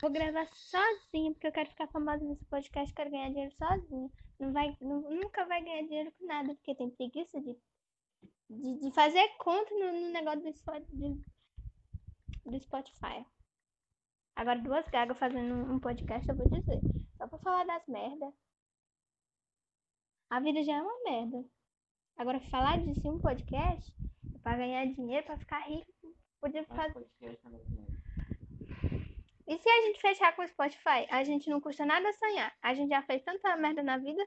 Vou gravar sozinha, porque eu quero ficar famosa nesse podcast, quero ganhar dinheiro sozinha. Não vai, nu- nunca vai ganhar dinheiro com nada, porque tem preguiça de, de, de fazer conta no, no negócio do, do, do Spotify. Agora, duas gagas fazendo um, podcast, eu vou dizer. Só pra falar das merdas. A vida já é uma merda. Agora, falar disso em um podcast é pra ganhar dinheiro, pra ficar rico. Podia fazer. podcast não dá dinheiro. E se a gente fechar com o Spotify? A gente não custa nada sonhar. A gente já fez tanta merda na vida.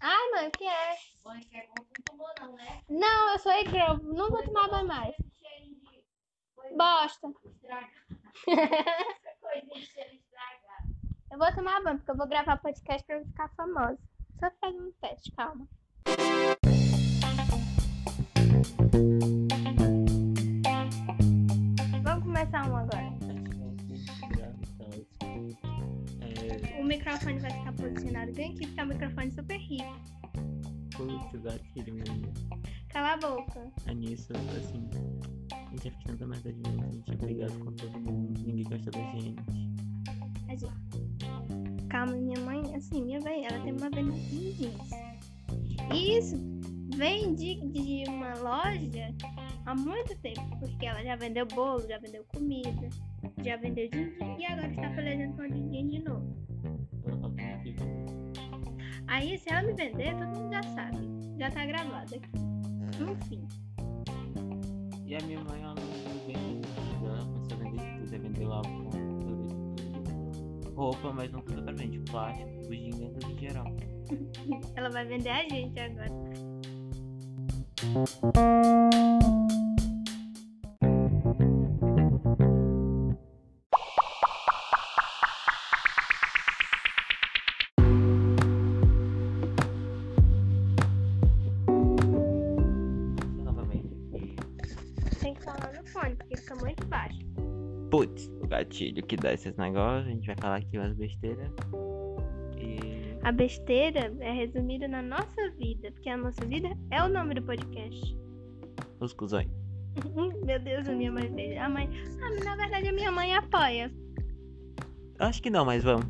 Ai, mãe, o que é? Mãe, que é bom, não tomou não, né? Não, eu sou e-girl. Não vou tomar banho mais. Bosta. Eu vou tomar banho, porque eu vou gravar podcast pra eu ficar famosa. Só fazer um teste, calma. Vamos começar um agora. Microfone vai ficar posicionado bem aqui, porque é um microfone super rico. putz, o gatilho, meu Deus. Cala a boca. É nisso, assim, a gente já fez tanta merda de vez, a gente é brigado com todo mundo, ninguém gosta da gente. Assim. Calma, minha mãe, assim, minha mãe, ela tem uma vendinha de jeans. E isso vem de, de uma loja há muito tempo, porque ela já vendeu bolo, já vendeu comida, já vendeu din-din e agora está planejando com a din de novo. Aí, se ela me vender, todo mundo já sabe. Já tá gravado aqui. Enfim. E a minha mãe, ela não vende tudo, ela começou a vender tudo, ela vendeu lá tudo. Roupa, mas não tudo pra vende plástico, bugiganga em geral. Ela vai vender a gente agora. No fone, porque fica muito baixo. Putz, o gatilho que dá esses negócios, a gente vai falar aqui umas besteiras. E A besteira é resumida na nossa vida, porque a nossa vida é o nome do podcast. os cuzões. Meu Deus, a minha mãe fez. A mãe. Ah, na verdade a minha mãe apoia. Acho que não, mas vamos.